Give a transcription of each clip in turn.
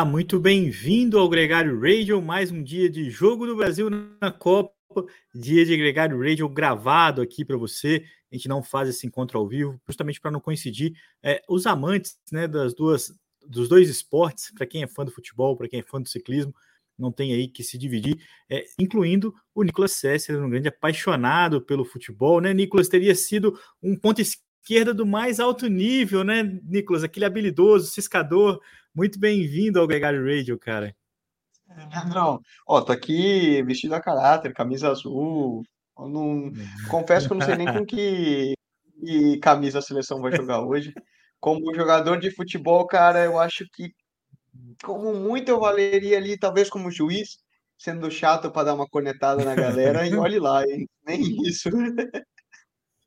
Olá, muito bem-vindo ao Gregário Radio, mais um dia de Jogo do Brasil na Copa, dia de Gregário Radio gravado aqui para você. A gente não faz esse encontro ao vivo, justamente para não coincidir é, os amantes né, das duas, dos dois esportes, para quem é fã do futebol, para quem é fã do ciclismo, não tem aí que se dividir, é, incluindo o Nicolas Sessler, um grande apaixonado pelo futebol, né? Nicolas teria sido um ponto esquerda do mais alto nível, né, Nicolas? Aquele habilidoso, ciscador, muito bem-vindo ao Gregário Radio, cara. Leandrão, ó, tô aqui vestido a caráter, camisa azul. Não, confesso que eu não sei nem com que, que camisa a seleção vai jogar hoje. Como jogador de futebol, cara, eu acho que como muito eu valeria ali, talvez como juiz, sendo chato para dar uma cornetada na galera, e olhe lá, hein? Nem isso.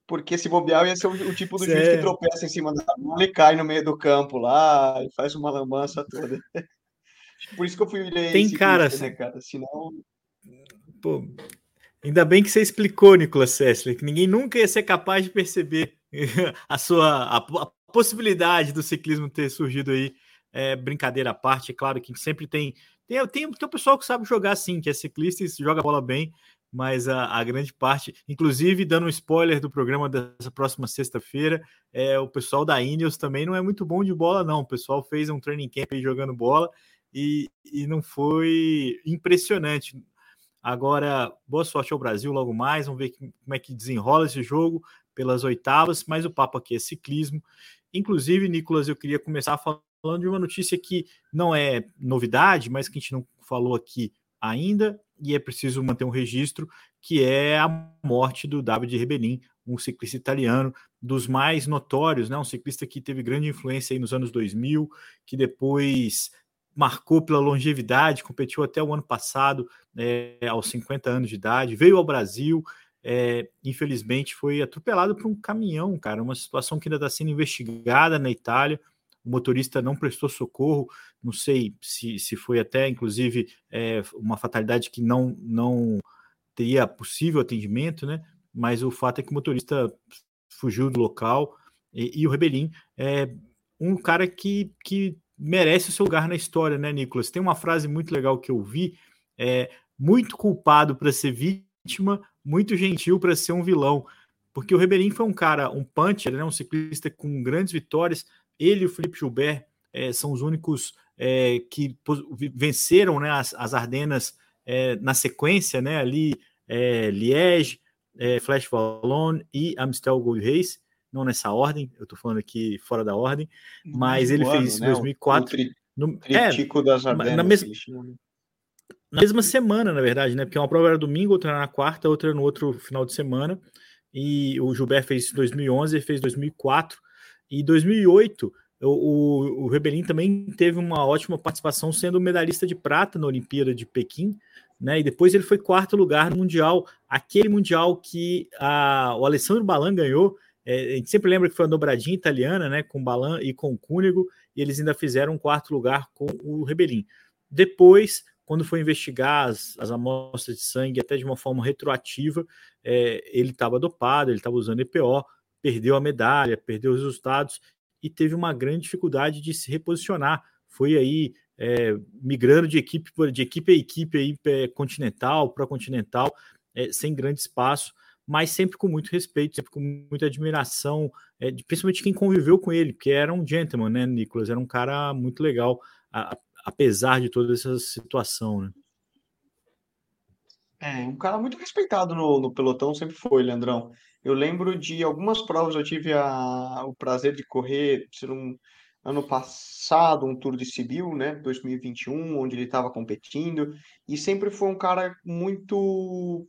Porque se bobear, ia ser o, o tipo do juiz que tropeça em cima da bola e cai no meio do campo lá e faz uma lambança toda. Por isso que eu fui Tem cara, né, cara? Senão. Pô, ainda bem que você explicou, Nicolas Sessler, que ninguém nunca ia ser capaz de perceber a sua a, a possibilidade do ciclismo ter surgido aí. É, brincadeira à parte, é claro que sempre tem tem, tem, tem o pessoal que sabe jogar assim, que é ciclista e joga bola bem, mas a, a, grande parte, inclusive dando um spoiler do programa dessa próxima sexta-feira, é, o pessoal da Ineos também não é muito bom de bola, não. O pessoal fez um training camp jogando bola e, e não foi impressionante. Agora, boa sorte ao Brasil logo mais, vamos ver como é que desenrola esse jogo pelas oitavas, mas o papo aqui é ciclismo. Inclusive, Nicolas, eu queria começar falando de uma notícia que não é novidade, mas que a gente não falou aqui ainda, e é preciso manter um registro, que é a morte do David Rebellin, um ciclista italiano dos mais notórios, né? um ciclista que teve grande influência aí nos anos 2000, que depois marcou pela longevidade, competiu até o ano passado, é, aos 50 anos de idade, veio ao Brasil, é, infelizmente foi atropelado por um caminhão, cara, uma situação que ainda está sendo investigada na Itália, o motorista não prestou socorro, não sei se, se foi até, inclusive, é, uma fatalidade que não, não teria possível atendimento, né? Mas o fato é que o motorista fugiu do local e, e o Rebelin é um cara que, que merece o seu lugar na história, né, Nicolas? Tem uma frase muito legal que eu vi, é muito culpado para ser vítima, muito gentil para ser um vilão, porque o Rebelin foi um cara, um puncher, né, um ciclista com grandes vitórias, ele e o Felipe Gilbert é, são os únicos é, que venceram né, as, as Ardenas é, na sequência, né, ali Liège, Flash Wallon e Amstel Gold Race, não nessa ordem, eu estou falando aqui fora da ordem, mas ele ano, fez em né? 2004. O tri, no, é, das Ardenas. Na, mes, na mesma semana, na verdade, né? Porque uma prova era domingo, outra era na quarta, outra no outro final de semana. E o Gilbert fez 2011 e fez 2004. E 2008, o, o, Rebelin também teve uma ótima participação, sendo medalhista de prata na Olimpíada de Pequim, né? E depois ele foi quarto lugar no Mundial, aquele Mundial que a, o Alessandro Balan ganhou. É, a gente sempre lembra que foi a dobradinha italiana, né? Com Balan e com Cúnigo, e eles ainda fizeram um quarto lugar com o Rebelin. Depois, quando foi investigar as, as amostras de sangue, até de uma forma retroativa, é, ele estava dopado, ele estava usando EPO, perdeu a medalha, perdeu os resultados e teve uma grande dificuldade de se reposicionar. Foi aí é, migrando de equipe, de equipe a equipe aí, é, continental para continental, é, sem grande espaço, mas sempre com muito respeito, sempre com muita admiração, é, de, principalmente quem conviveu com ele, porque era um gentleman, né, Nicolas? Era um cara muito legal, a, apesar de toda essa situação, né? É, um cara muito respeitado no, no pelotão sempre foi, Leandrão. Eu lembro de algumas provas, eu tive a, o prazer de correr, um ano passado, um Tour de Sibiu, né, 2021, onde ele estava competindo, e sempre foi um cara muito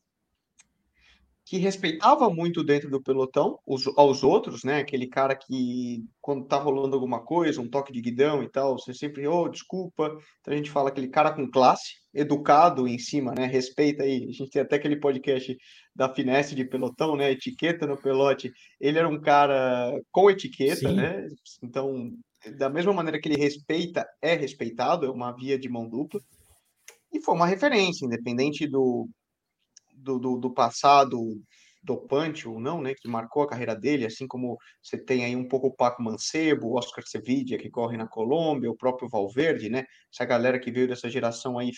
que respeitava muito dentro do pelotão os, aos outros, né? Aquele cara que, quando tá rolando alguma coisa, um toque de guidão e tal, você sempre, oh, desculpa. Então a gente fala aquele cara com classe, educado em cima, né? Respeita aí. A gente tem até aquele podcast da finesse de pelotão, né? Etiqueta no pelote. Ele era um cara com etiqueta, Sim. né? Então, da mesma maneira que ele respeita, é respeitado, é uma via de mão dupla. E foi uma referência, independente do do, do, do passado dopante ou não, né, que marcou a carreira dele, assim como você tem aí um pouco o Paco Mancebo, o Oscar Sevilla, que corre na Colômbia, o próprio Valverde, né, essa galera que veio dessa geração aí,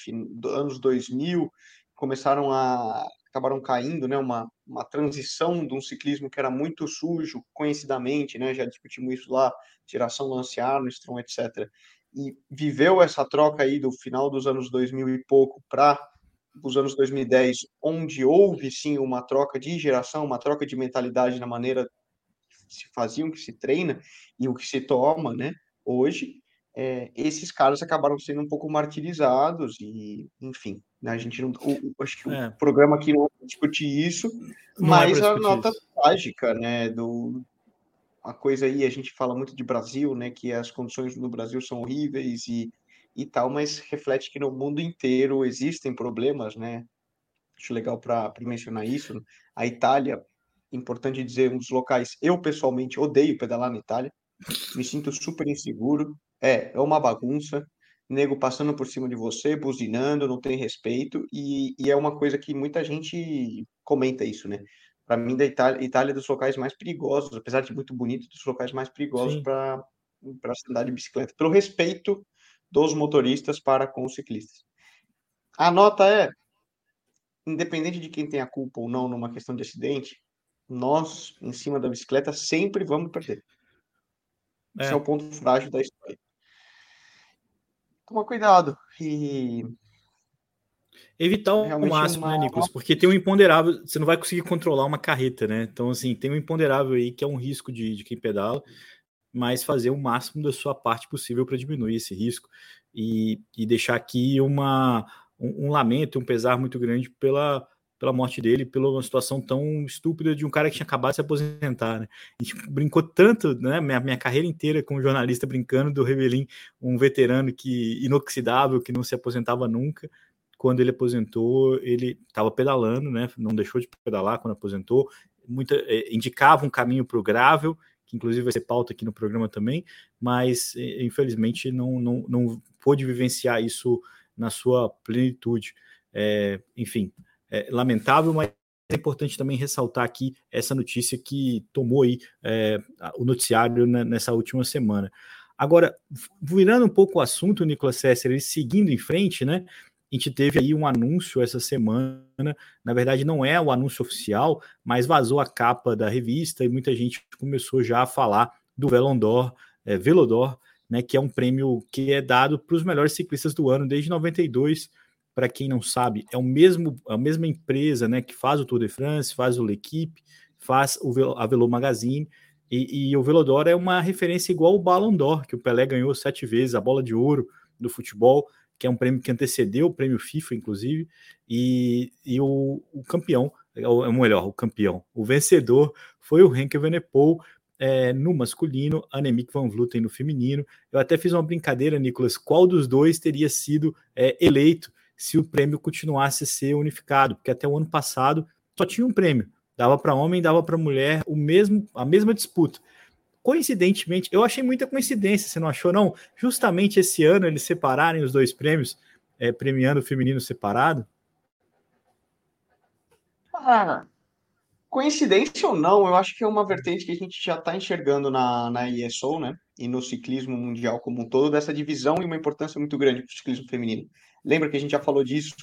anos 2000, começaram a acabaram caindo, né, uma, uma transição de um ciclismo que era muito sujo, conhecidamente, né, já discutimos isso lá, geração Lance Armstrong, etc. E viveu essa troca aí do final dos anos 2000 e pouco para os anos 2010, onde houve sim uma troca de geração, uma troca de mentalidade na maneira que se faziam, que se treina e o que se toma, né? Hoje, é, esses caras acabaram sendo um pouco martirizados e, enfim, né, a gente não, o, acho que é. o programa aqui não discutir isso, não mas é a nota isso. trágica, né, do a coisa aí, a gente fala muito de Brasil, né, que as condições no Brasil são horríveis e, e tal, mas reflete que no mundo inteiro existem problemas, né, acho legal para mencionar isso, a Itália, importante dizer, um dos locais, eu pessoalmente odeio pedalar na Itália, me sinto super inseguro, é, é uma bagunça, nego passando por cima de você, buzinando, não tem respeito, e, e é uma coisa que muita gente comenta isso, né? Para mim, da Itália, Itália é dos locais mais perigosos, apesar de muito bonito, dos locais mais perigosos para andar de bicicleta, pelo respeito dos motoristas para com os ciclistas. A nota é, independente de quem tem a culpa ou não numa questão de acidente, nós, em cima da bicicleta, sempre vamos perder. É. Esse é o ponto frágil da história toma cuidado e evitar o máximo, né, uma... né, Nicolas? Porque tem um imponderável, você não vai conseguir controlar uma carreta, né? Então, assim, tem um imponderável aí que é um risco de, de quem pedala, mas fazer o máximo da sua parte possível para diminuir esse risco e, e deixar aqui uma, um, um lamento, um pesar muito grande pela, pela morte dele, pela situação tão estúpida de um cara que tinha acabado de se aposentar, né? A gente brincou tanto, né? Minha, minha carreira inteira como jornalista brincando do Revelin, um veterano que inoxidável, que não se aposentava nunca. Quando ele aposentou, ele estava pedalando, né? Não deixou de pedalar quando aposentou. Muita, é, indicava um caminho para o Gravel, que inclusive vai ser pauta aqui no programa também, mas infelizmente não, não, não pôde vivenciar isso na sua plenitude. É, enfim, é, lamentável, mas é importante também ressaltar aqui essa notícia que tomou aí é, o noticiário nessa última semana. Agora, virando um pouco o assunto, Nicolas Sesser, seguindo em frente, né? A gente teve aí um anúncio essa semana, na verdade não é o anúncio oficial, mas vazou a capa da revista e muita gente começou já a falar do Velondor, é, Velodor, né, que é um prêmio que é dado para os melhores ciclistas do ano desde 92, para quem não sabe, é o mesmo a mesma empresa, né, que faz o Tour de France, faz o L'Equipe, faz o a Velo Magazine. E, e, o Velodor é uma referência igual o Ballon d'Or, que o Pelé ganhou sete vezes, a bola de ouro do futebol, que é um prêmio que antecedeu o prêmio FIFA, inclusive, e, e o, o campeão, é o melhor, o campeão, o vencedor foi o Henke Venepool, é, no masculino, Annemiek van Vleuten no feminino. Eu até fiz uma brincadeira, Nicolas, qual dos dois teria sido é, eleito se o prêmio continuasse a ser unificado, porque até o ano passado só tinha um prêmio, dava para homem, dava para mulher, o mesmo, a mesma disputa. Coincidentemente, eu achei muita coincidência, você não achou não? Justamente esse ano eles separarem os dois prêmios, é, premiando o feminino separado. Ah, coincidência ou não, eu acho que é uma vertente que a gente já está enxergando na, na ISO, né? E no ciclismo mundial como um todo, dessa divisão e uma importância muito grande para o ciclismo feminino. Lembra que a gente já falou disso,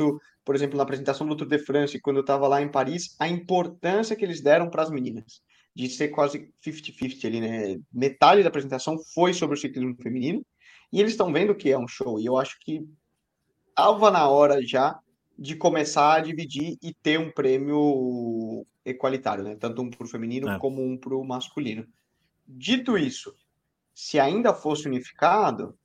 por exemplo, na apresentação do Tour de France, quando eu estava lá em Paris, a importância que eles deram para as meninas, de ser quase 50-50 ali, né? Metade da apresentação foi sobre o ciclismo feminino, e eles estão vendo que é um show, e eu acho que estava na hora já de começar a dividir e ter um prêmio equalitário, né? Tanto um para o feminino é. como um para o masculino. Dito isso, se ainda fosse unificado,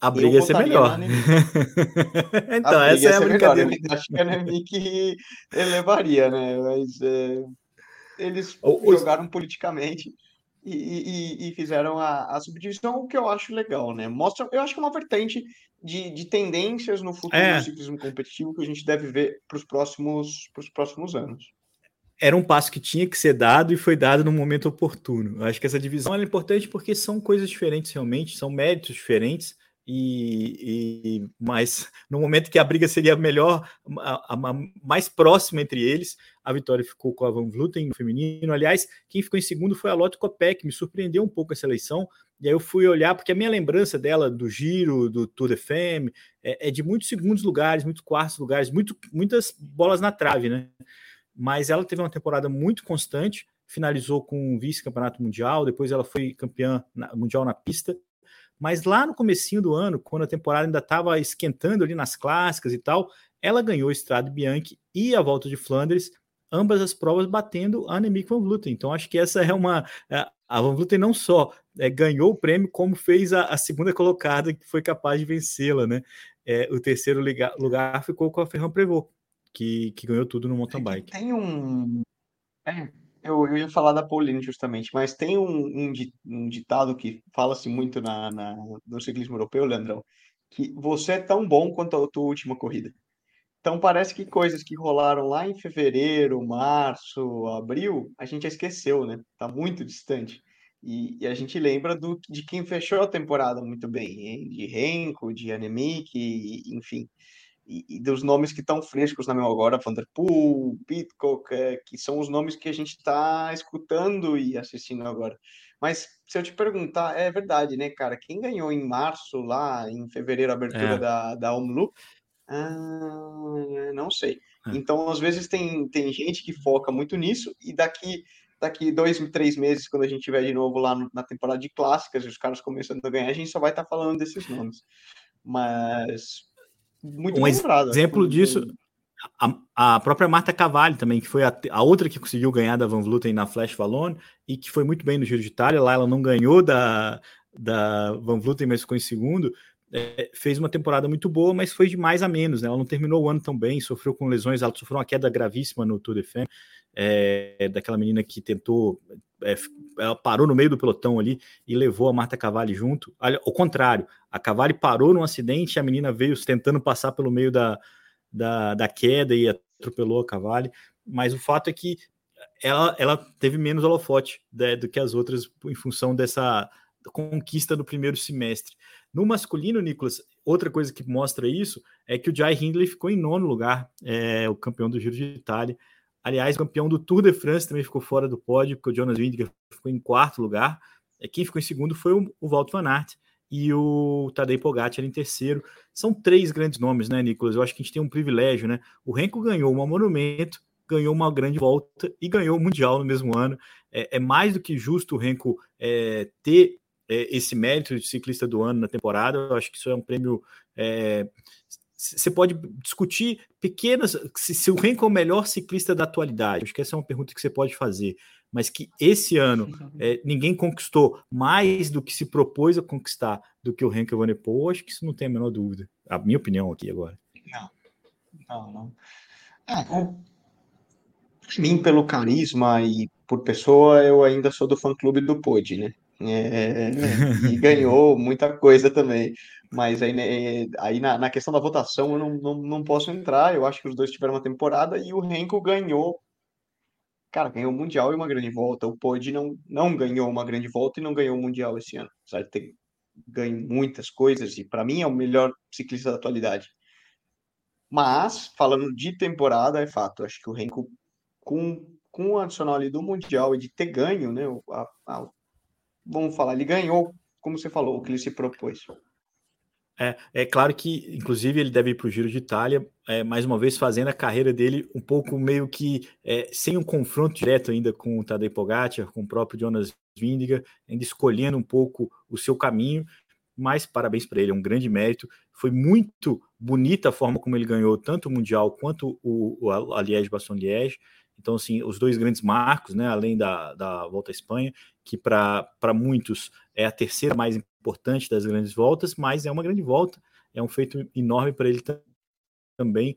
a briga ia ser melhor. então, essa é a brincadeira. Melhor. Eu acho que a Nemic elevaria, né? Mas é, eles jogaram politicamente e, e, e fizeram a, a, subdivisão, o que eu acho legal, né? Mostra, eu acho que é uma vertente de, de tendências no futuro é. do ciclismo competitivo que a gente deve ver para os próximos, próximos anos era um passo que tinha que ser dado e foi dado no momento oportuno. Eu acho que essa divisão é importante porque são coisas diferentes realmente, são méritos diferentes, e, e mas no momento que a briga seria melhor, a, a, mais próxima entre eles, a vitória ficou com a Van Vluten no feminino. Aliás, quem ficou em segundo foi a Lotte Kopeck, me surpreendeu um pouco essa eleição. E aí eu fui olhar, porque a minha lembrança dela do giro, do Tour de Femme, é, é de muitos segundos lugares, muitos quartos lugares, muito, muitas bolas na trave, né? Mas ela teve uma temporada muito constante, finalizou com vice-campeonato mundial, depois ela foi campeã mundial na pista mas lá no comecinho do ano, quando a temporada ainda estava esquentando ali nas clássicas e tal, ela ganhou o Estrade Bianchi e a Volta de Flandres, ambas as provas batendo a Annemiek van Vleuten. Então acho que essa é uma é, a Van Vleuten não só é, ganhou o prêmio, como fez a, a, segunda colocada que foi capaz de vencê-la, né? É, o terceiro lugar, lugar, ficou com a Ferran Prevot, que, que ganhou tudo no mountain bike. Tem um é, eu, eu ia falar da Pauline justamente, mas tem um, um, um ditado que fala-se muito na, na, no ciclismo europeu, Leandrão, que você é tão bom quanto a tua última corrida. Então parece que coisas que rolaram lá em fevereiro, março, abril, a gente esqueceu, né? Tá muito distante. E, e a gente lembra do, de quem fechou a temporada muito bem, hein? de Renko, de Annemiek, enfim e, e, dos nomes que estão frescos na memória agora, Vanderpool, Pitcock, é, que são os nomes que a gente está escutando e assistindo agora. Mas se eu te perguntar, é verdade, né, cara? Quem ganhou em março, lá em fevereiro, a abertura é. da, da Omloop? Ah, não sei. É. Então, às vezes, tem, tem gente que foca muito nisso e daqui daqui dois, três meses, quando a gente estiver de novo lá na temporada de clássicas e os caras começando a ganhar, a gente só vai estar tá falando desses nomes. Mas muito um lembrado, exemplo disso, a, a, própria Marta Cavalli também, que foi a, a, outra que conseguiu ganhar da Van Vluten na Flash Valone e que foi muito bem no Giro de Itália. Lá ela não ganhou da, da Van Vluten, mas ficou em segundo. É, fez uma temporada muito boa, mas foi de mais a menos. Né? Ela não terminou o ano tão bem, sofreu com lesões, ela sofreu uma queda gravíssima no Tour de France, é, daquela menina que tentou é, ela parou no meio do pelotão ali e levou a Marta Cavalli junto. Ao contrário, a Cavalli parou num acidente, a menina veio tentando passar pelo meio da, da, da queda e atropelou a Cavalli. Mas o fato é que ela, ela teve menos holofote né, do que as outras em função dessa conquista do primeiro semestre. No masculino, Nicolas, outra coisa que mostra isso é que o Jai Hindley ficou em nono lugar, é, o campeão do Giro de Itália. Aliás, campeão do Tour de France também ficou fora do pódio, porque o Jonas Vingegaard ficou em quarto lugar. É, quem ficou em segundo foi o, o Walter Van Aert e o Tadej Pogacar em terceiro. São três grandes nomes, né, Nicolas? Eu acho que a gente tem um privilégio, né? O Renko ganhou uma monumento, ganhou uma grande volta e ganhou o Mundial no mesmo ano. É, é mais do que justo o Renko é, ter é, esse mérito de ciclista do ano na temporada. Eu acho que isso é um prêmio é, você pode discutir pequenas. Se, se o Renko é o melhor ciclista da atualidade, acho que essa é uma pergunta que você pode fazer, mas que esse ano é, ninguém conquistou mais do que se propôs a conquistar do que o Renko Evenepoel, acho que isso não tem a menor dúvida. A minha opinião aqui agora. Não, não, não. É, por mim, pelo carisma e por pessoa, eu ainda sou do fã-clube do Pod, né? É, e ganhou muita coisa também. Mas aí, né, aí na, na, questão da votação eu não, não, não posso entrar. Eu acho que os dois tiveram uma temporada e o Renko ganhou. Cara, ganhou o Mundial e uma grande volta. O Pod não, não ganhou uma grande volta e não ganhou o Mundial esse ano. Apesar de ter ganho muitas coisas, e para mim é o melhor ciclista da atualidade. Mas, falando de temporada, é fato. Acho que o Renko, com, com o adicional ali do Mundial e de ter ganho, né? A, a, vamos falar, ele ganhou, como você falou, o que ele se propôs. É, é claro que, inclusive, ele deve ir para o Giro de Itália, é, mais uma vez fazendo a carreira dele um pouco meio que é, sem um confronto direto ainda com o Tadej Pogacar, com o próprio Jonas Vindiga, ainda escolhendo um pouco o seu caminho, mas parabéns para ele, é um grande mérito. Foi muito bonita a forma como ele ganhou tanto o Mundial quanto o, o a Liège-Bastogne-Liège. Então, assim, os dois grandes marcos, né, além da, da Volta à Espanha, que para muitos é a terceira mais importante das grandes voltas, mas é uma grande volta, é um feito enorme para ele também.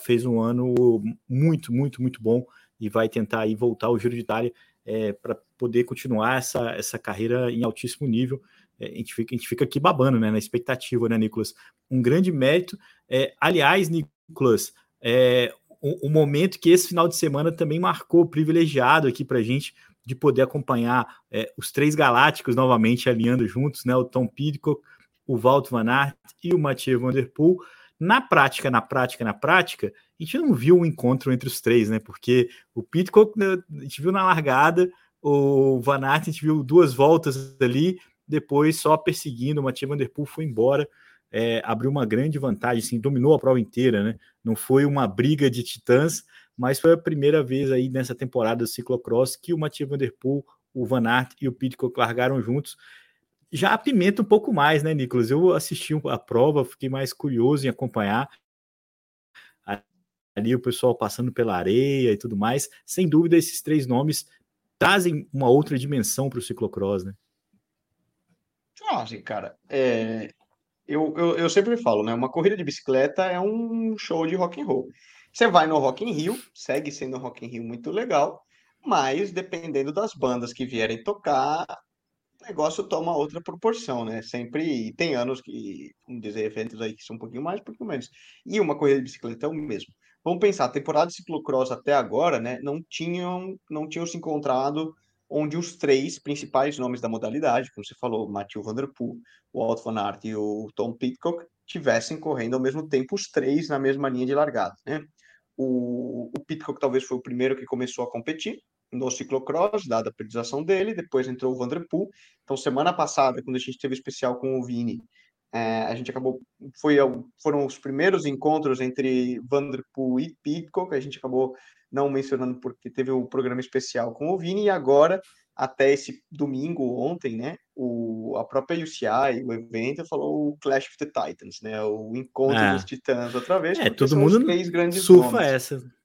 Fez um ano muito, muito, muito bom e vai tentar aí voltar ao Giro de Itália é, para poder continuar essa, essa carreira em altíssimo nível. É, a, gente fica, a gente fica aqui babando né, na expectativa, né, Nicolas? Um grande mérito. É, aliás, Nicolas, é, o, o, momento que esse final de semana também marcou privilegiado aqui para a gente de poder acompanhar é, os três galácticos novamente alinhando juntos, né? O Tom Pidcock, o Walt Van Aert e o Mathieu Van Der Poel. Na prática, na prática, na prática, a gente não viu um encontro entre os três, né? Porque o Pitcock né, a gente viu na largada, o Van Aert a gente viu duas voltas ali, depois só perseguindo, o Mathieu Van Der Poel foi embora, é, abriu uma grande vantagem, assim, dominou a prova inteira, né? Não foi uma briga de titãs, mas foi a primeira vez aí nessa temporada do ciclocross que o Mathieu Van Der Poel, o Van Aert e o Pitcock largaram juntos. Já apimenta um pouco mais, né, Nicolas? Eu assisti a prova, fiquei mais curioso em acompanhar ali o pessoal passando pela areia e tudo mais. Sem dúvida, esses três nomes trazem uma outra dimensão para o ciclocross, né? Ah, cara, é, eu, eu, eu, sempre falo, né? Uma corrida de bicicleta é um show de rock and roll. Você vai no Rock in Rio, segue sendo um Rock in Rio muito legal, mas dependendo das bandas que vierem tocar, o negócio toma outra proporção, né? Sempre tem anos que, vamos dizer, eventos aí que são um pouquinho mais, um pouquinho menos. E uma corrida de bicicleta é o mesmo. Vamos pensar, a temporada de ciclocross até agora, né, não tinham, não tinham se encontrado onde os três principais nomes da modalidade, como você falou, Mathieu Van Der Poel, o Walt Van Aert e o Tom Pitcock, tivessem correndo ao mesmo tempo os três na mesma linha de largada, né? O, o Pitcock talvez foi o primeiro que começou a competir no ciclocross, dada a periodização dele, depois entrou o Van Der Poel. Então, semana passada, quando a gente teve especial com o Vini, é, a gente acabou, foi, foram os primeiros encontros entre Vanderpool e Pitcock, a gente acabou não mencionando porque teve o um programa especial com o Vini, e agora, até esse domingo, ontem, né, o, a própria UCI, o evento, falou o Clash of the Titans, né, o encontro é. dos titãs outra vez. É, todo mundo surfa nomes. essa.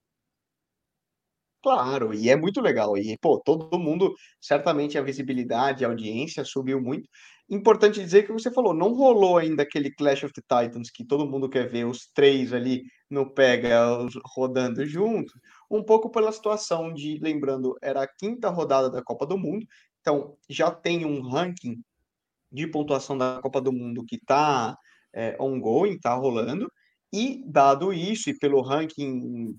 Claro, e é muito legal. E, pô, todo mundo, certamente a visibilidade, a audiência subiu muito. Importante dizer que você falou, não rolou ainda aquele Clash of the Titans que todo mundo quer ver os três ali no pega rodando junto, um pouco pela situação de, lembrando, era a quinta rodada da Copa do Mundo, então já tem um ranking de pontuação da Copa do Mundo que está é, ongoing, está rolando, e dado isso, e pelo ranking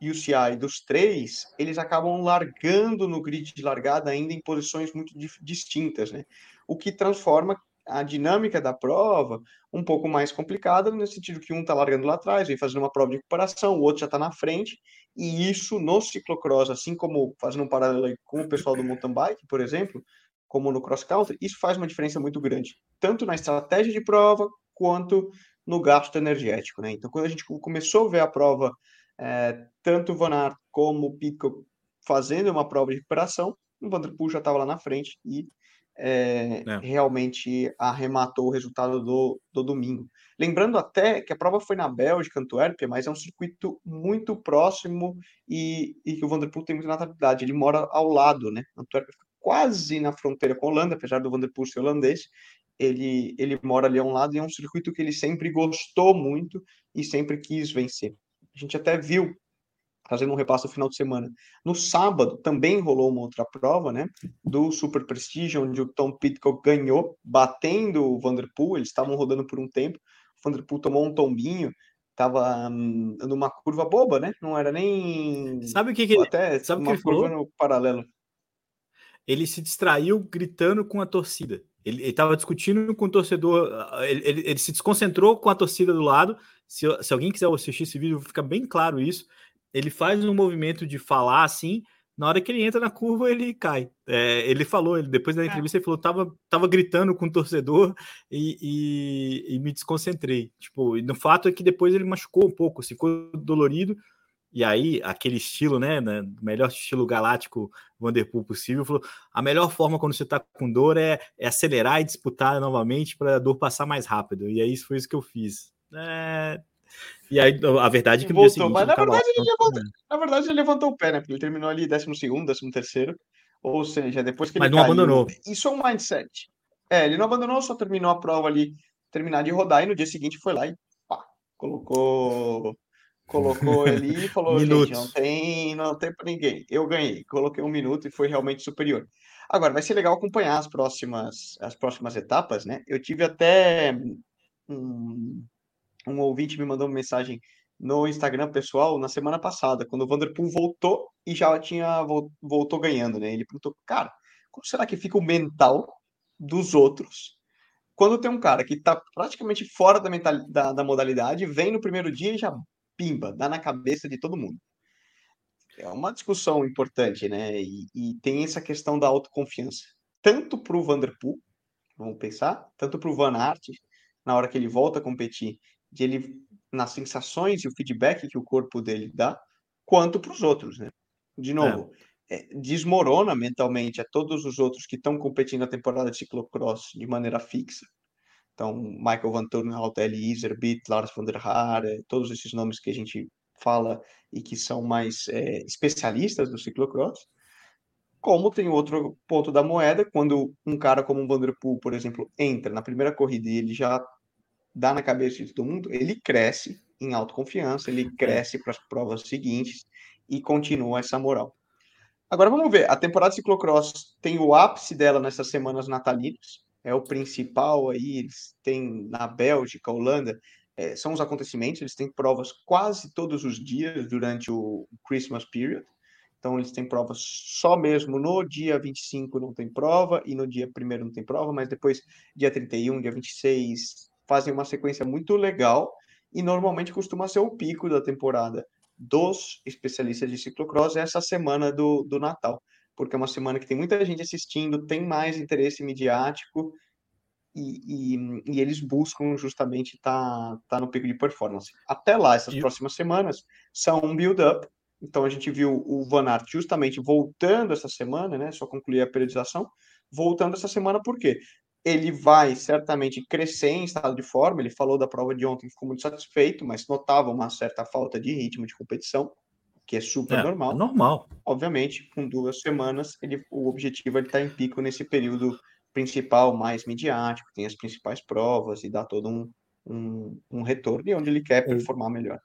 UCI dos três, eles acabam largando no grid de largada ainda em posições muito distintas, né? o que transforma a dinâmica da prova um pouco mais complicada, no sentido que um está largando lá atrás, vem fazendo uma prova de recuperação, o outro já está na frente, e isso no ciclocross, assim como fazendo um paralelo com o pessoal do mountain bike, por exemplo, como no cross country, isso faz uma diferença muito grande, tanto na estratégia de prova quanto no gasto energético. Né? Então, quando a gente começou a ver a prova, é, tanto o Van Aert como o Pitcock fazendo uma prova de recuperação, o Vanderpool já estava lá na frente e é, é. realmente arrematou o resultado do, do domingo. Lembrando até que a prova foi na Bélgica, Antuérpia, mas é um circuito muito próximo e, e que o Vanderpool tem muita naturalidade. Ele mora ao lado, né? Antuérpia fica quase na fronteira com a Holanda, apesar do Vanderpool ser holandês. Ele, ele mora ali ao lado e é um circuito que ele sempre gostou muito e sempre quis vencer. A gente até viu fazendo um repasso no final de semana. No sábado também rolou uma outra prova, né, do Super Prestige, onde o Tom Pitcock ganhou, batendo o Vanderpool, eles estavam rodando por um tempo, o Vanderpool tomou um tombinho, estava hum, numa curva boba, né, não era nem... Sabe o que, que ele... Até sabe uma que ele curva falou? no paralelo. Ele se distraiu gritando com a torcida. Ele estava discutindo com o torcedor, ele, ele, ele, se desconcentrou com a torcida do lado. Se, se alguém quiser assistir esse vídeo, fica bem claro isso ele faz um movimento de falar assim, na hora que ele entra na curva, ele cai. É, ele falou, ele, depois da é. entrevista, ele falou: tava, tava gritando com o torcedor e, e, e me desconcentrei. Tipo, no fato é que depois ele machucou um pouco, ficou dolorido. E aí, aquele estilo, né, né melhor estilo galáctico Vanderpool possível, falou: a melhor forma quando você tá com dor é, é acelerar e disputar novamente para a dor passar mais rápido. E aí, isso foi isso que eu fiz. É, e aí, a verdade é que no Voltou, dia seguinte. Mas na verdade, ele levantou, na verdade, ele levantou o pé, né? Porque ele terminou ali 12, 13 terceiro. Ou seja, depois que ele. Mas não caiu, abandonou. Isso é um mindset. É, ele não abandonou, só terminou a prova ali, terminar de rodar, e no dia seguinte foi lá e pá, colocou. Colocou ali e falou: gente, não tem, não tem para ninguém. Eu ganhei. Coloquei um minuto e foi realmente superior. Agora, vai ser legal acompanhar as próximas, as próximas etapas, né? Eu tive até um, um ouvinte me mandou uma mensagem no Instagram pessoal na semana passada, quando o Vanderpool voltou e já tinha voltou ganhando, né? Ele perguntou, cara, como será que fica o mental dos outros quando tem um cara que está praticamente fora da, da, da modalidade, vem no primeiro dia e já pimba, dá na cabeça de todo mundo. É uma discussão importante, né? E, e tem essa questão da autoconfiança. Tanto para o Vanderpool, vamos pensar, tanto para o Van Aert, na hora que ele volta a competir, de ele nas sensações e o feedback que o corpo dele dá, quanto para os outros, né? De novo, é. É, desmorona mentalmente a todos os outros que estão competindo na temporada de ciclocross de maneira fixa. Então, Michael Van Turnhout, Eli Iserbyt, Lars van der Haar, é, todos esses nomes que a gente fala e que são mais é, especialistas do ciclocross. Como tem outro ponto da moeda, quando um cara como o Vanderpool, por exemplo, entra na primeira corrida e ele já dá na cabeça de todo mundo, ele cresce em autoconfiança, ele cresce para as provas seguintes e continua essa moral. Agora vamos ver, a temporada de ciclocross tem o ápice dela nessas semanas natalinas, é o principal aí, eles têm na Bélgica, Holanda, é, são os acontecimentos, eles têm provas quase todos os dias durante o Christmas period, então eles têm provas só mesmo no dia 25 não tem prova, e no dia 1 não tem prova, mas depois dia 31, dia 26, fazem uma sequência muito legal e normalmente costuma ser o pico da temporada dos especialistas de ciclocross essa semana do, do Natal, porque é uma semana que tem muita gente assistindo, tem mais interesse midiático e, e, e eles buscam justamente estar tá, tá no pico de performance. Até lá, essas e... próximas semanas são um build-up. Então a gente viu o Van Aert justamente voltando essa semana, né? Só concluir a periodização, voltando essa semana por quê? ele vai certamente crescer em estado de forma. Ele falou da prova de ontem, ficou muito satisfeito, mas notava uma certa falta de ritmo de competição, que é super é, normal. É normal. Obviamente, com duas semanas, ele, o objetivo é estar em pico nesse período principal, mais midiático, tem as principais provas e dá todo um, um, um retorno e onde ele quer performar melhor.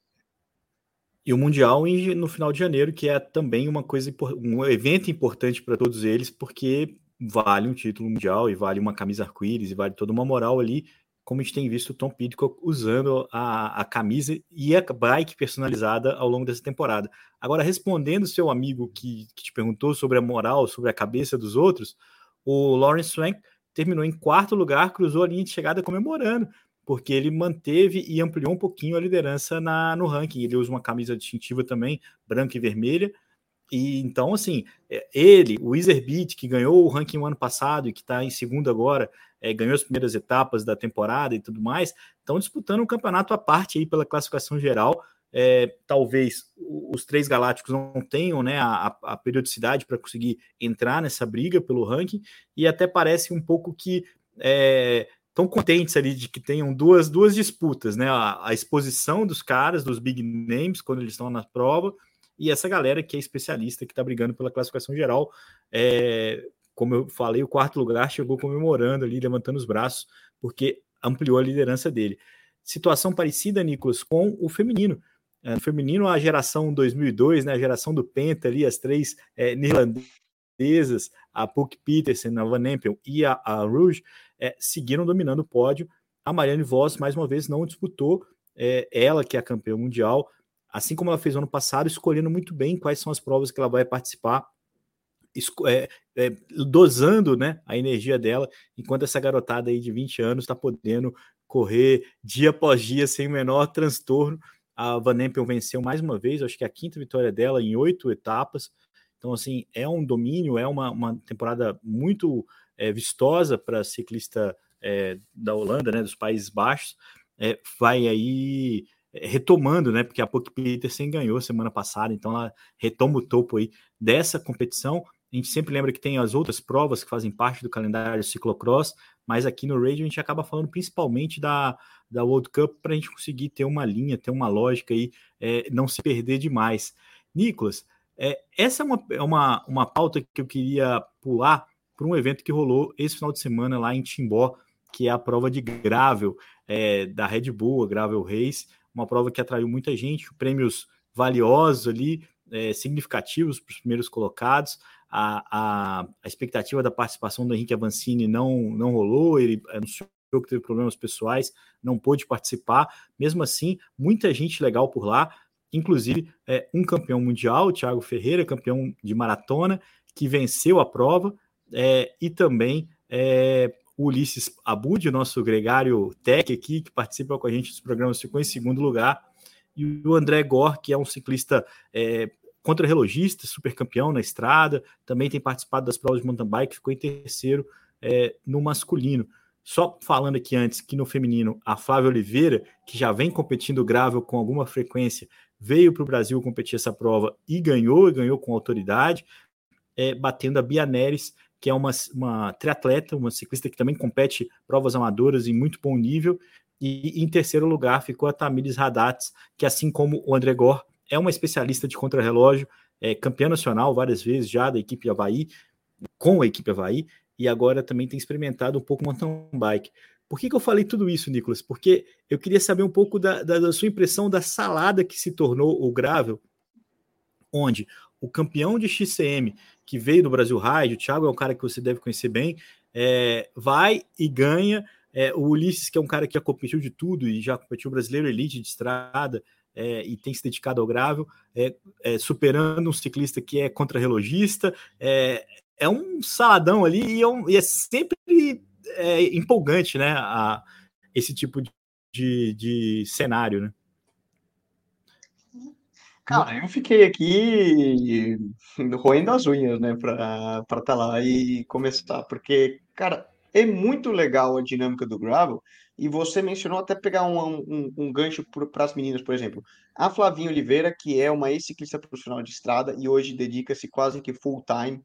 E o Mundial no final de janeiro, que é também uma coisa, um evento importante para todos eles, porque vale um título mundial e vale uma camisa arco-íris e vale toda uma moral ali, como a gente tem visto o Tom Pidcock usando a, a camisa e a bike personalizada ao longo dessa temporada. Agora, respondendo seu amigo que, que te perguntou sobre a moral, sobre a cabeça dos outros, o Lawrence Swank terminou em quarto lugar, cruzou a linha de chegada comemorando, porque ele manteve e ampliou um pouquinho a liderança na, no ranking. Ele usa uma camisa distintiva também, branca e vermelha, e então, assim, é, ele, o Beat, que ganhou o ranking ano passado e que está em segundo agora, é, ganhou as primeiras etapas da temporada e tudo mais, estão disputando um campeonato à parte aí pela classificação geral. É, talvez os três galácticos não tenham né, a, a periodicidade para conseguir entrar nessa briga pelo ranking, e até parece um pouco que estão é, contentes ali de que tenham duas, duas disputas, né? A, a exposição dos caras, dos big names, quando eles estão na prova, e essa galera que é especialista, que está brigando pela classificação geral. É, como eu falei, o quarto lugar chegou comemorando ali, levantando os braços, porque ampliou a liderança dele. Situação parecida, Nicolas, com o feminino. É, no feminino, a geração 2002, né, a geração do Penta ali, as três é, neerlandesas, a Puck Petersen, a Van Empel e a, a Rouge, é, seguiram dominando o pódio. A Marianne Voss, mais uma vez, não disputou, é, ela que é a campeã mundial, assim como ela fez no ano passado, escolhendo muito bem quais são as provas que ela vai participar, é, é, dosando né, a energia dela, enquanto essa garotada aí de 20 anos está podendo correr dia após dia sem o menor transtorno. A Van Empel venceu mais uma vez, acho que é a quinta vitória dela em oito etapas. Então, assim, é um domínio, é uma, uma temporada muito é, vistosa para ciclista é, da Holanda, né, dos Países Baixos. É, vai aí retomando, né? Porque a Puck Petersen ganhou semana passada, então ela retoma o topo aí dessa competição. A gente sempre lembra que tem as outras provas que fazem parte do calendário ciclocross, mas aqui no Radio a gente acaba falando principalmente da, da World Cup para a gente conseguir ter uma linha, ter uma lógica aí, é, não se perder demais. Nicolas, é, essa é uma, é uma, uma pauta que eu queria pular para um evento que rolou esse final de semana lá em Timbó, que é a prova de gravel é, da Red Bull, a Gravel Race uma prova que atraiu muita gente, prêmios valiosos ali, é, significativos para os primeiros colocados. A, a, a, expectativa da participação do Henrique Avancini não, não rolou, ele anunciou que teve problemas pessoais, não pôde participar. Mesmo assim, muita gente legal por lá, inclusive é, um campeão mundial, o Thiago Ferreira, campeão de maratona, que venceu a prova, é, e também é, o Ulisses Abud, nosso gregário tech aqui, que participa com a gente dos programas, ficou em segundo lugar. E o André Gor, que é um ciclista é, contra-relogista, super campeão na estrada, também tem participado das provas de mountain bike, ficou em terceiro é, no masculino. Só falando aqui antes que no feminino, a Flávia Oliveira, que já vem competindo grável com alguma frequência, veio para o Brasil competir essa prova e ganhou, e ganhou com autoridade, é, batendo a Bia Neres, que é uma, uma triatleta, uma ciclista que também compete provas amadoras em muito bom nível. E em terceiro lugar ficou a Tamires Radats, que assim como o André Gor, é uma especialista de contrarrelógio, é campeã nacional várias vezes já da equipe Havaí, com a equipe Havaí, e agora também tem experimentado um pouco mountain bike. Por que, que eu falei tudo isso, Nicolas? Porque eu queria saber um pouco da, da, da sua impressão da salada que se tornou o Gravel, onde o campeão de XCM, que veio do Brasil Ride, o Thiago é um cara que você deve conhecer bem, é, vai e ganha. É, o Ulisses, que é um cara que já competiu de tudo e já competiu brasileiro elite de estrada é, e tem se dedicado ao Gravel, é, é, superando um ciclista que é contrarrelogista. É, é um saladão ali e é, um, e é sempre empolgante, né? A, esse tipo de, de cenário, né? Cara, eu fiquei aqui roendo as unhas, né, para estar tá lá e começar, porque, cara, é muito legal a dinâmica do gravel. E você mencionou até pegar um, um, um gancho para as meninas, por exemplo. A Flavinha Oliveira, que é uma ex-ciclista profissional de estrada e hoje dedica-se quase que full time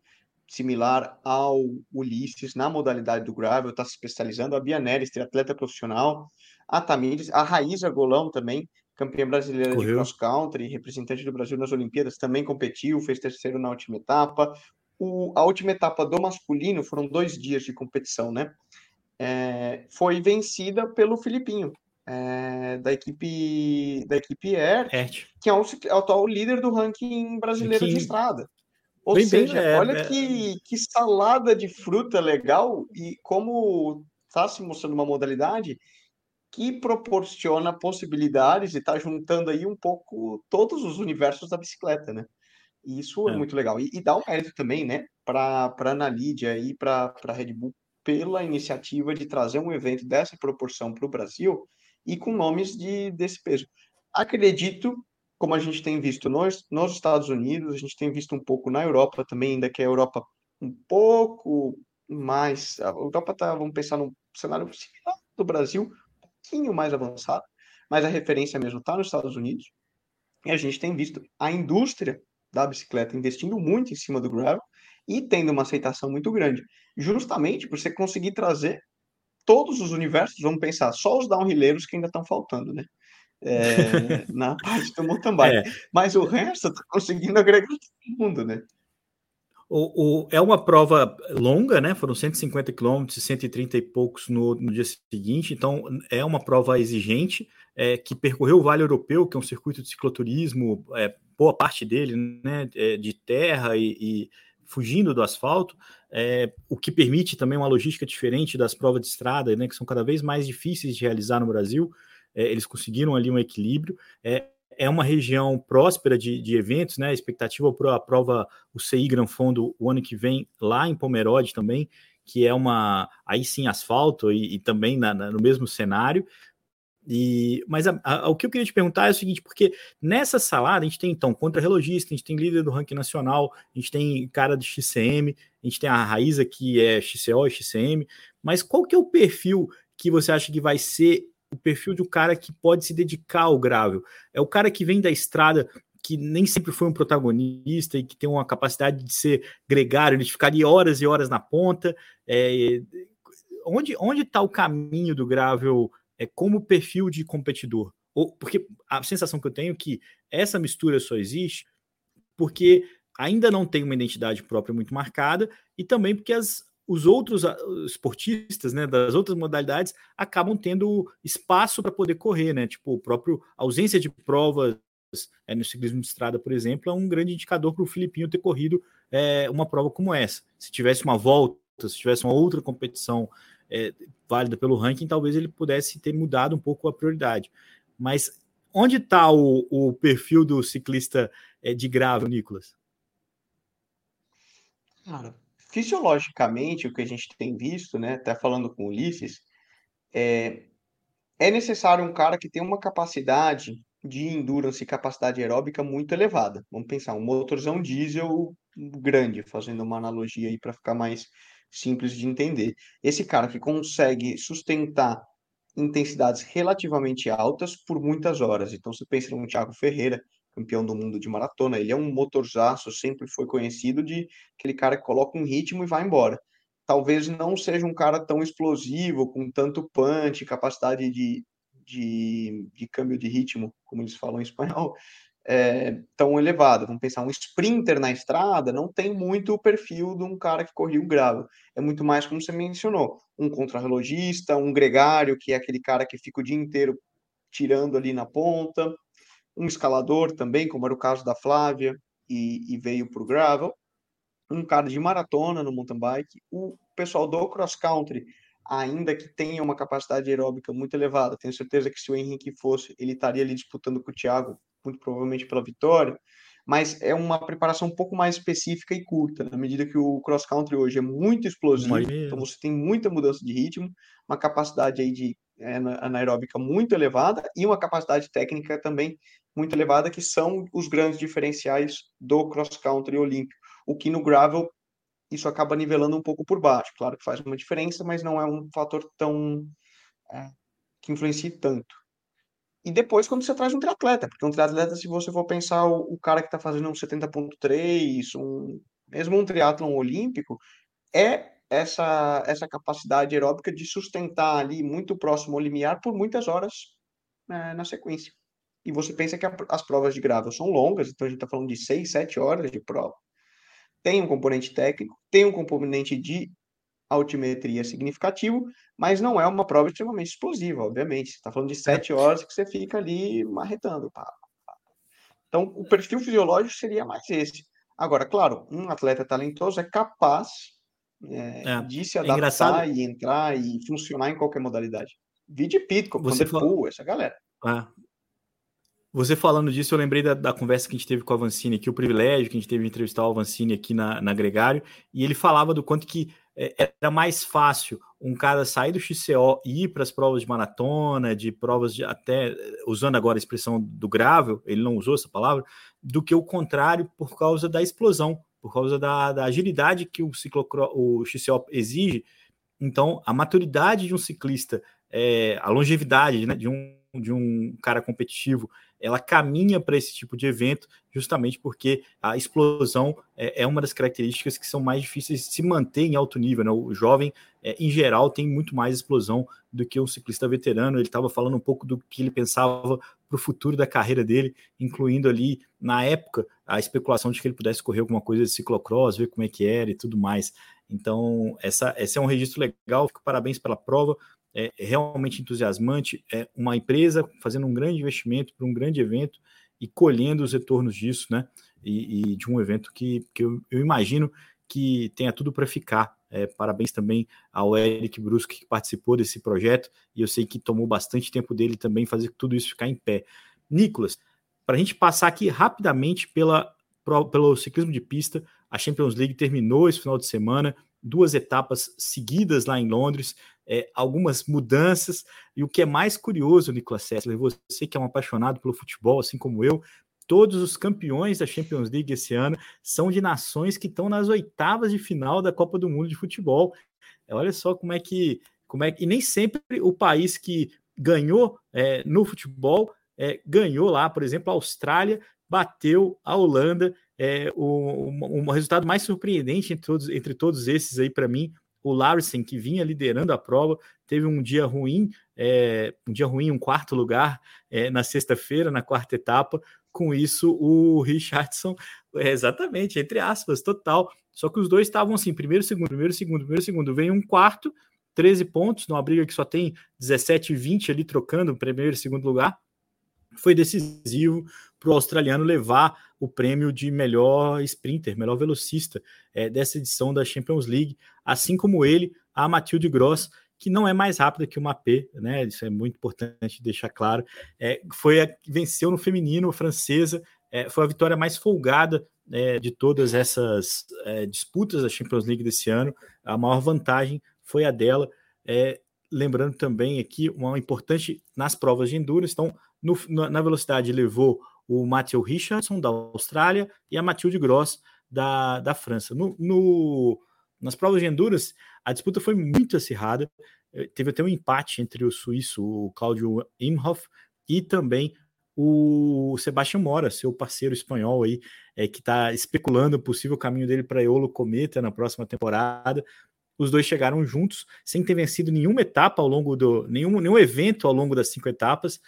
similar ao Ulisses na modalidade do gravel, está se especializando. A Bia Neres, atleta profissional. A Tamires, a Raíza Golão também, campeã brasileira Correu. de cross country, representante do Brasil nas Olimpíadas, também competiu, fez terceiro na última etapa. O, a última etapa do masculino foram dois dias de competição, né? É, foi vencida pelo Filipinho, é, da equipe da equipe Air, que é o, é o atual líder do ranking brasileiro de estrada. Ou bem, seja, bem, é, olha é. Que, que salada de fruta legal e como está se mostrando uma modalidade que proporciona possibilidades e está juntando aí um pouco todos os universos da bicicleta, né? E isso é, é muito legal. E, e, dá um mérito também, né, para a Ana Lídia e para a Red Bull pela iniciativa de trazer um evento dessa proporção para o Brasil e com nomes de, desse peso. Acredito como a gente tem visto nos, nos Estados Unidos, a gente tem visto um pouco na Europa também, ainda que a Europa um pouco mais. A Europa está, vamos pensar num cenário similar do Brasil, pouquinho mais avançado, mas a referência mesmo está nos Estados Unidos. E a gente tem visto a indústria da bicicleta investindo muito em cima do gravel e tendo uma aceitação muito grande, justamente por você conseguir trazer todos os universos, vamos pensar, só os downhilleiros que ainda estão faltando, né? é, na parte do mountain bike. É. Mas o resto está conseguindo agregar todo mundo, né? O, o, é uma prova longa, né? Foram 150 quilômetros, 130 e poucos no, no, dia seguinte, então é uma prova exigente é, que percorreu o Vale Europeu, que é um circuito de cicloturismo, é, boa parte dele, né? É, de terra e, e, fugindo do asfalto, é, o que permite também uma logística diferente das provas de estrada, né? Que são cada vez mais difíceis de realizar no Brasil é, eles conseguiram ali um equilíbrio. É, é uma região próspera de, de eventos, né? Expectativa para a prova, o CI Gran Fondo, o ano que vem, lá em Pomerode também, que é uma. Aí sim, asfalto e, e também na, na, no mesmo cenário. E, mas a, a, o que eu queria te perguntar é o seguinte, porque nessa salada a gente tem então contra-relogista, a gente tem líder do ranking nacional, a gente tem cara de XCM, a gente tem a Raíza que é XCO e XCM, mas qual que é o perfil que você acha que vai ser o perfil de um cara que pode se dedicar ao gravel. É o cara que vem da estrada, que nem sempre foi um protagonista e que tem uma capacidade de ser gregário, de ficar ali horas e horas na ponta. É, onde onde está o caminho do gravel é, como perfil de competidor? Ou, porque a sensação que eu tenho é que essa mistura só existe porque ainda não tem uma identidade própria muito marcada e também porque as, os outros esportistas, né, das outras modalidades, acabam tendo espaço para poder correr, né? Tipo, o próprio ausência de provas é, no ciclismo de estrada, por exemplo, é um grande indicador para o Filipinho ter corrido é, uma prova como essa. Se tivesse uma volta, se tivesse uma outra competição é, válida pelo ranking, talvez ele pudesse ter mudado um pouco a prioridade. Mas onde está o, o, perfil do ciclista é, de grave, Nicolas? Cara, fisiologicamente, o que a gente tem visto, né, até falando com o Ulisses, é, é necessário um cara que tem uma capacidade de endurance e capacidade aeróbica muito elevada. Vamos pensar, um motorzão diesel grande, fazendo uma analogia aí para ficar mais simples de entender. Esse cara que consegue sustentar intensidades relativamente altas por muitas horas. Então, você pensa no Thiago Ferreira, campeão do mundo de maratona, ele é um motorzaço, sempre foi conhecido de aquele cara que coloca um ritmo e vai embora. Talvez não seja um cara tão explosivo, com tanto punch, capacidade de, de, de câmbio de ritmo, como eles falam em espanhol, é, tão elevada. Vamos pensar, um sprinter na estrada não tem muito o perfil de um cara que corria o gravo. É muito mais, como você mencionou, um contrarrelogista, um gregário, que é aquele cara que fica o dia inteiro tirando ali na ponta, um escalador também, como era o caso da Flávia, e, e veio para o gravel, um cara de maratona no mountain bike, o pessoal do cross country, ainda que tenha uma capacidade aeróbica muito elevada, tenho certeza que se o Henrique fosse, ele estaria ali disputando com o Thiago muito provavelmente pela vitória, mas é uma preparação um pouco mais específica e curta, na medida que o cross country hoje é muito explosivo, então você tem muita mudança de ritmo, uma capacidade aí de é, anaeróbica muito elevada e uma capacidade técnica também muito elevada, que são os grandes diferenciais do cross country olímpico. O que no gravel isso acaba nivelando um pouco por baixo. Claro que faz uma diferença, mas não é um fator tão é, que influencie tanto. E depois, quando você traz um triatleta, porque um triatleta, se você for pensar o, o cara que está fazendo um 70.3, um, mesmo um triatlon olímpico, é essa, essa capacidade aeróbica de sustentar ali muito próximo ao limiar por muitas horas né, na sequência. E você pensa que a, as provas de gravel são longas, então a gente está falando de 6, 7 horas de prova. Tem um componente técnico, tem um componente de altimetria significativo, mas não é uma prova extremamente explosiva, obviamente. Você está falando de sete horas que você fica ali marretando. Pá, pá. Então, o perfil fisiológico seria mais esse. Agora, claro, um atleta talentoso é capaz é, é, de se é adaptar é e entrar e funcionar em qualquer modalidade. Vide Pitcock, Vanderpool, essa galera. É. Você falando disso, eu lembrei da, da, conversa que a gente teve com o Avancini aqui, o privilégio que a gente teve de entrevistar o Avancini aqui na, na Gregário, e ele falava do quanto que é, era mais fácil um cara sair do XCO e ir para as provas de maratona, de provas de até, usando agora a expressão do grável, ele não usou essa palavra, do que o contrário por causa da explosão, por causa da, da agilidade que o, ciclocro, o XCO exige. Então, a maturidade de um ciclista, é, a longevidade né, de, um, de um cara competitivo ela caminha para esse tipo de evento justamente porque a explosão é, é, uma das características que são mais difíceis de se manter em alto nível. Né? O jovem, é, em geral, tem muito mais explosão do que um ciclista veterano. Ele estava falando um pouco do que ele pensava para o futuro da carreira dele, incluindo ali, na época, a especulação de que ele pudesse correr alguma coisa de ciclocross, ver como é que era e tudo mais. Então, essa, esse é um registro legal. Fico parabéns pela prova é realmente entusiasmante. É uma empresa fazendo um grande investimento para um grande evento e colhendo os retornos disso, né? E, e de um evento que, que eu, eu imagino que tenha tudo para ficar. É, parabéns também ao Eric Brusque que participou desse projeto e eu sei que tomou bastante tempo dele também fazer tudo isso ficar em pé. Nicolas, para a gente passar aqui rapidamente pela, pelo ciclismo de pista, a Champions League terminou esse final de semana, duas etapas seguidas lá em Londres é, algumas mudanças. E o que é mais curioso, Nicolas Sessler, você que é um apaixonado pelo futebol, assim como eu, todos os campeões da Champions League esse ano são de nações que estão nas oitavas de final da Copa do Mundo de futebol. Olha só como é que. Como é que e nem sempre o país que ganhou é, no futebol é, ganhou lá, por exemplo, a Austrália bateu a Holanda. É, o, um resultado mais surpreendente entre todos, entre todos esses aí para mim o Larsen, que vinha liderando a prova, teve um dia ruim, é, um dia ruim, um quarto lugar é, na sexta-feira, na quarta etapa. Com isso, o Richardson, é, exatamente, entre aspas, total. Só que os dois estavam assim, primeiro, segundo, primeiro, segundo, primeiro, segundo. Vem um quarto, 13 pontos, numa briga que só tem 17 e 20 ali trocando primeiro e segundo lugar. Foi decisivo para o australiano levar o prêmio de melhor sprinter, melhor velocista é, dessa edição da Champions League, assim como ele, a Mathilde Gross, que não é mais rápida que uma P, né? Isso é muito importante deixar claro. É, foi a que venceu no feminino, francesa, é, foi a vitória mais folgada é, de todas essas é, disputas da Champions League desse ano, a maior vantagem foi a dela. É, lembrando também aqui uma importante nas provas de endurance. Então, no, na velocidade levou o Matthew Richardson da Austrália e a Mathilde Gross da, da França. No, no, nas provas de endurance, a disputa foi muito acirrada. Eh, teve até um empate entre o suíço, o Claudio Imhoff, e também o Sebastião Mora, seu parceiro espanhol aí, é, que está especulando o possível caminho dele para Eolo Cometa na próxima temporada. Os dois chegaram juntos, sem ter vencido nenhuma etapa ao longo do. nenhum, nenhum evento ao longo das cinco etapas,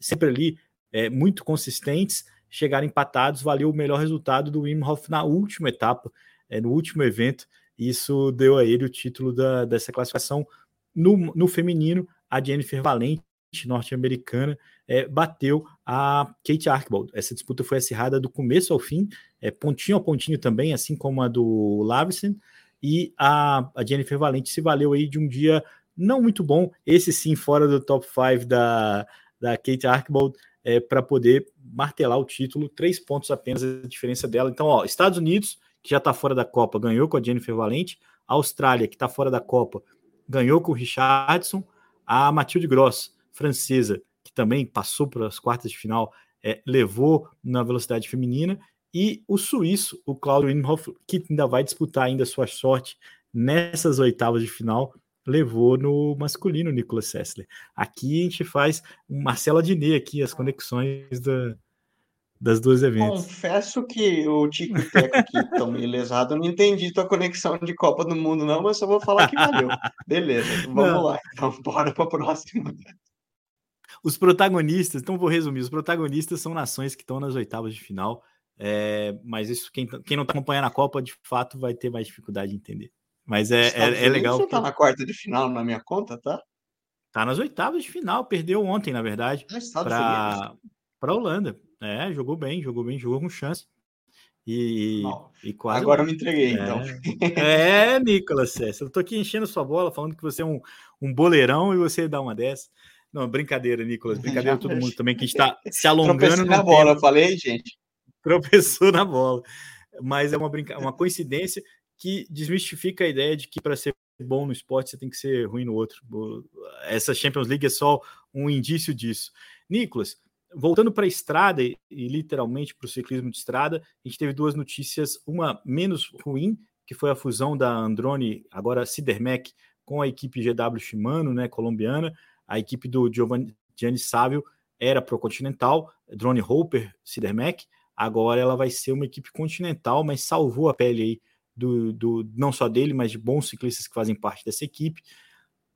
sempre ali é, muito consistentes, chegaram empatados, valeu o melhor resultado do Wim Hof na última etapa, é, no último evento. Isso deu a ele o título da, dessa classificação. No, no feminino, a Jennifer Valente, norte-americana, é, bateu a Kate Archibald. Essa disputa foi acirrada do começo ao fim, é, pontinho a pontinho também, assim como a do Lavison, e a, a Jennifer Valente se valeu aí de um dia não muito bom, esse sim fora do top 5 da, da Kate Archibald, é, para poder martelar o título, três pontos apenas a diferença dela. Então, ó, Estados Unidos, que já está fora da Copa, ganhou com a Jennifer Valente, a Austrália, que está fora da Copa, ganhou com o Richardson, a Mathilde Gross, francesa, que também passou para as quartas de final, é, levou na velocidade feminina, e o suíço, o Claudio Imhoff, que ainda vai disputar ainda sua sorte nessas oitavas de final, levou no masculino Nicolas Sessler. Aqui a gente faz Marcelo Adnet aqui, as conexões da, das duas eventos. Confesso que o Tico e Teco aqui meio lesado, não entendi tua conexão de Copa do Mundo não, mas só vou falar que valeu. Beleza, vamos não. lá, então bora para a próxima. Os protagonistas, então vou resumir, os protagonistas são nações que estão nas oitavas de final, é, mas isso quem, quem não está acompanhando a Copa, de fato, vai ter mais dificuldade de entender. Mas é, é, é, legal. Não tá na quarta de final na minha conta, tá? Tá nas oitavas de final, perdeu ontem, na verdade, para para Holanda. É, jogou bem, jogou bem, jogou com chance. E, e quase. Agora eu me entreguei, é, então. É, Nicolas eu tô aqui enchendo sua bola, falando que você é um, um boleirão e você dá uma dessa. Não, brincadeira, Nicolas. Brincadeira todo mundo também, que a gente tá se alongando. na bola, eu falei, gente tropeçou na bola. Mas é uma, brinca... uma coincidência que desmistifica a ideia de que para ser bom no esporte você tem que ser ruim no outro. Essa Champions League é só um indício disso. Nicolas, voltando para a estrada e, literalmente para o ciclismo de estrada, a gente teve duas notícias, uma menos ruim, que foi a fusão da Androni, agora Sidermec, com a equipe GW Shimano, né, colombiana. A equipe do Giovanni Sávio era pro Continental, Drone Hopper, Sidermec. Agora ela vai ser uma equipe continental, mas salvou a pele aí do, do não só dele, mas de bons ciclistas que fazem parte dessa equipe.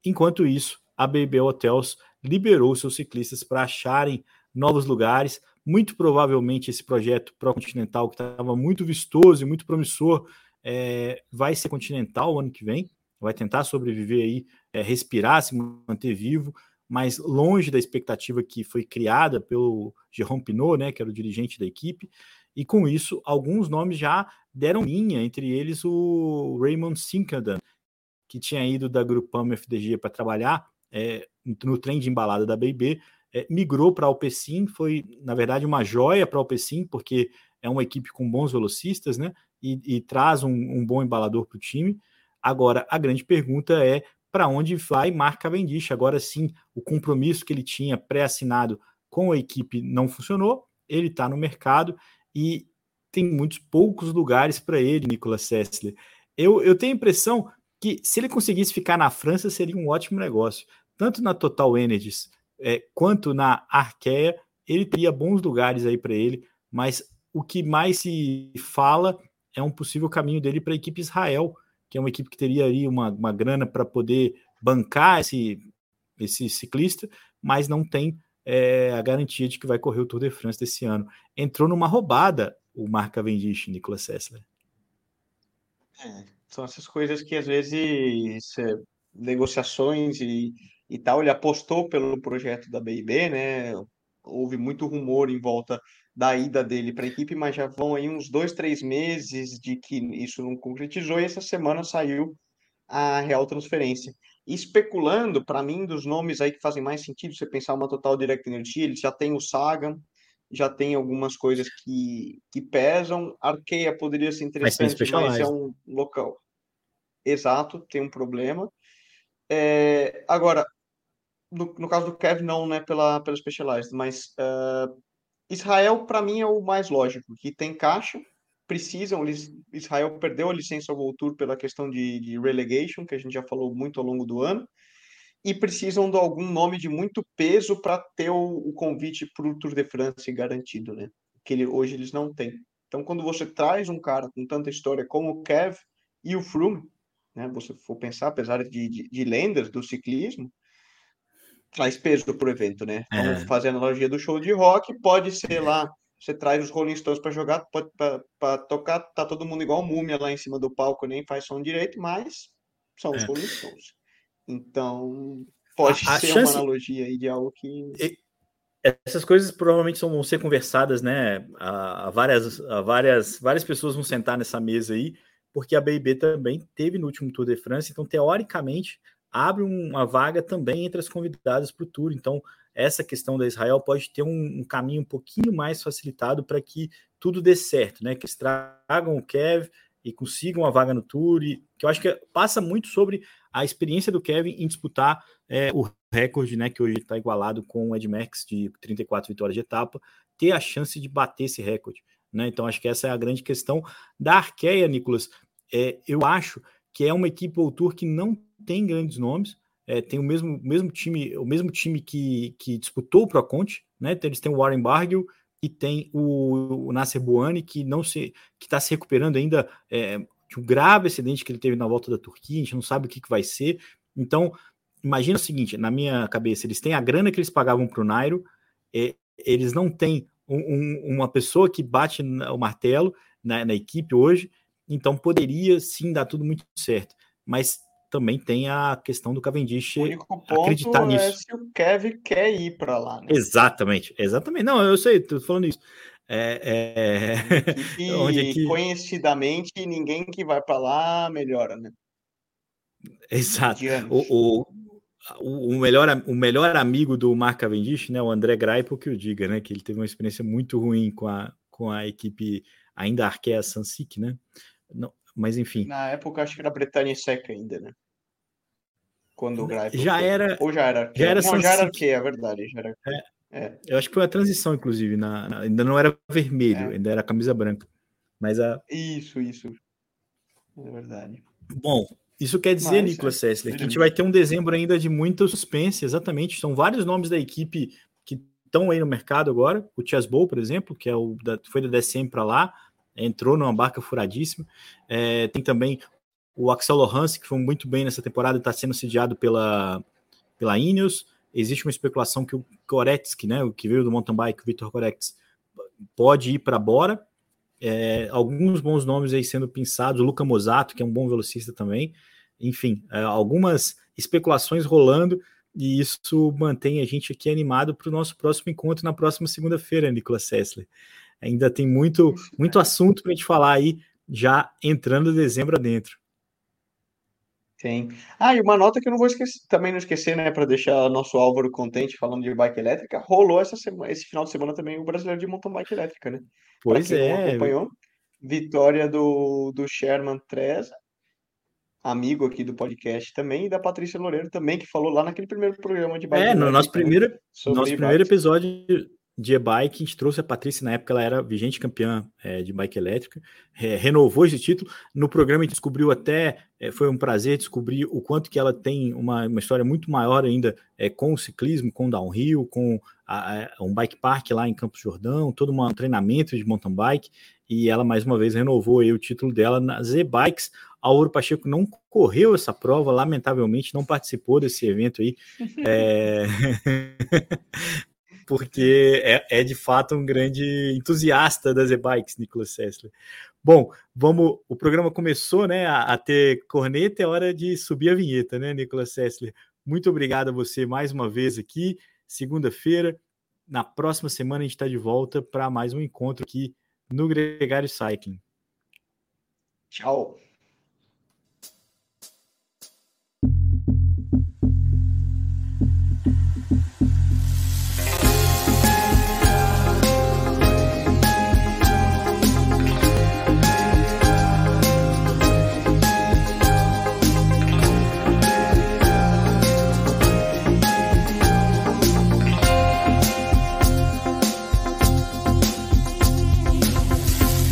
Enquanto isso, a BB Hotels liberou seus ciclistas para acharem novos lugares. Muito provavelmente esse projeto Pro Continental, que estava muito vistoso e muito promissor, é, vai ser continental o ano que vem. Vai tentar sobreviver aí, é, respirar, se manter vivo mas longe da expectativa que foi criada pelo Jerome Pinot, né, que era o dirigente da equipe, e com isso alguns nomes já deram linha, entre eles o Raymond Sinkadan, que tinha ido da Grupama FDG para trabalhar é, no trem de embalada da BB, é, migrou para a Alpecin, foi na verdade uma joia para a Alpecin, porque é uma equipe com bons velocistas, né, e, e traz um, um bom embalador para o time. Agora, a grande pergunta é para onde vai Mark Cavendish. Agora sim, o compromisso que ele tinha pré-assinado com a equipe não funcionou, ele está no mercado e tem muitos poucos lugares para ele, Nicolas Sessler. Eu, eu tenho a impressão que se ele conseguisse ficar na França seria um ótimo negócio, tanto na Total Energies é, quanto na Arkea, ele teria bons lugares aí para ele, mas o que mais se fala é um possível caminho dele para a equipe Israel, que é uma equipe que teria aí uma, uma grana para poder bancar esse, esse ciclista, mas não tem é, a garantia de que vai correr o Tour de France desse ano. Entrou numa roubada o Mark Cavendish, Nicolas Sessler. É, são essas coisas que às vezes é, negociações e, e tal, ele apostou pelo projeto da BIB, né? Houve muito rumor em volta da ida dele para a equipe, mas já vão aí uns dois, três meses de que isso não concretizou e essa semana saiu a real transferência. Especulando, para mim, dos nomes aí que fazem mais sentido, você pensar uma Total Direct Energy, ele já tem o Sagan, já tem algumas coisas que, que pesam. Arqueia poderia ser interessante, mas, mas é um local. Exato, tem um problema. É, agora, no, no, caso do Kev, não, né, pela, pela Specialized, mas uh, Israel, para mim, é o mais lógico, que tem caixa, precisam, eles, Israel perdeu a licença ao Voltur pela questão de, de relegation, que a gente já falou muito ao longo do ano, e precisam de algum nome de muito peso para ter o, o convite para o Tour de France garantido, né? Que ele, hoje eles não têm. Então, quando você traz um cara com tanta história como o Kev e o Froome, né? Você for pensar, apesar de, de, de lendas do ciclismo, traz peso para o evento, né? É. Vamos fazer a analogia do show de rock, pode ser lá, você traz os Rolling Stones para jogar, para tocar, tá todo mundo igual múmia lá em cima do palco, nem faz som direito, mas são os é. Rolling Stones. Então, pode a, a ser chance... uma analogia aí de algo que... E... Essas coisas provavelmente vão ser conversadas, né? A, a, várias, a várias, várias pessoas vão sentar nessa mesa aí, porque a BIB também teve no último Tour de France, então teoricamente abre uma vaga também entre as convidadas para o Tour. Então, essa questão da Israel pode ter um, um caminho um pouquinho mais facilitado para que tudo dê certo, né? Que eles tragam o Kev e consigam a vaga no Tour, e, que eu acho que passa muito sobre a experiência do Kevin em disputar é, o recorde, né? Que hoje está igualado com o Ed Max de 34 vitórias de etapa, ter a chance de bater esse recorde. Né? Então, acho que essa é a grande questão da Arqueia, Nicolas. É, eu acho que é uma equipe World Tour que não tem grandes nomes, é, tem o mesmo, mesmo time, o mesmo time que, que disputou o Proconte, né? Então, eles têm o Warren Barguil e tem o, o Nasser Buani, que não se que está se recuperando ainda é, de um grave acidente que ele teve na volta da Turquia, a gente não sabe o que, que vai ser. Então, imagina o seguinte, na minha cabeça, eles têm a grana que eles pagavam para o Nairo, é, eles não têm um, um, uma pessoa que bate o martelo na, na equipe hoje, então poderia sim dar tudo muito certo. Mas também tem a questão do Cavendish acreditar é nisso. Se o Kevin quer ir para lá. Né? Exatamente, exatamente. Não, eu sei, estou falando isso. É, é... E, Onde é que... conhecidamente ninguém que vai para lá melhora, né? Exato. O, o, o, melhor, o melhor amigo do Mark Cavendish, né, o André Greipel, que o diga, né, que ele teve uma experiência muito ruim com a, com a equipe ainda Arkea Sansic, né? Não, mas enfim. Na época acho que era Bretanha Seca ainda, né? Quando o Greipel já foi. era. Ou já era Já era, não, já era Arkea, é verdade. Já era... É. É. Eu acho que foi a transição, inclusive, na, na ainda não era vermelho, é. ainda era camisa branca. Mas a. Isso, isso. É verdade. Bom, isso quer dizer, Mas, Nicolas é, Sessler, que a gente vai ter um dezembro ainda de muito suspense, exatamente. São vários nomes da equipe que estão aí no mercado agora. O Chesbow, por exemplo, que é o da, foi da DSM para lá, entrou numa barca furadíssima. É, tem também o Axel Lohans, que foi muito bem nessa temporada está sendo sediado pela, pela Ineos existe uma especulação que o Koretsky, né, o que veio do mountain bike, o Vitor Koretsky, pode ir para Bora. É, alguns bons nomes aí sendo pensados, o Luca Mosato, que é um bom velocista também. Enfim, é, algumas especulações rolando e isso mantém a gente aqui animado para o nosso próximo encontro na próxima segunda-feira, Nicolas Sessler. Ainda tem muito, muito assunto para a gente falar aí, já entrando dezembro adentro. Sim. Ah, e uma nota que eu não vou esquecer, também não esquecer, né, para deixar nosso Álvaro contente falando de bike elétrica, rolou essa semana, esse final de semana também o brasileiro de mountain bike elétrica, né? Pois é. acompanhou, vitória do, do Sherman Treza, amigo aqui do podcast também, e da Patrícia Loureiro também, que falou lá naquele primeiro programa de bike. É, no nosso primeiro, nosso primeiro episódio de e-bike, a gente trouxe a Patrícia, na época ela era vigente campeã é, de bike elétrica, é, renovou esse título. No programa a gente descobriu até, é, foi um prazer descobrir o quanto que ela tem uma, uma história muito maior ainda é, com o ciclismo, com o downhill, com a, a, um bike park lá em Campos Jordão, todo um treinamento de mountain bike, e ela mais uma vez renovou aí o título dela nas e-bikes. A Ouro Pacheco não correu essa prova, lamentavelmente não participou desse evento aí. É... porque é, é, de fato um grande entusiasta das e-bikes, Nicolas Sessler. Bom, vamos. O programa começou né, a, a, ter corneta, é hora de subir a vinheta, né, Nicolas Sessler? Muito obrigado a você mais uma vez aqui. Segunda-feira, na próxima semana, a gente está de volta para mais um encontro aqui no Gregário Cycling. Tchau.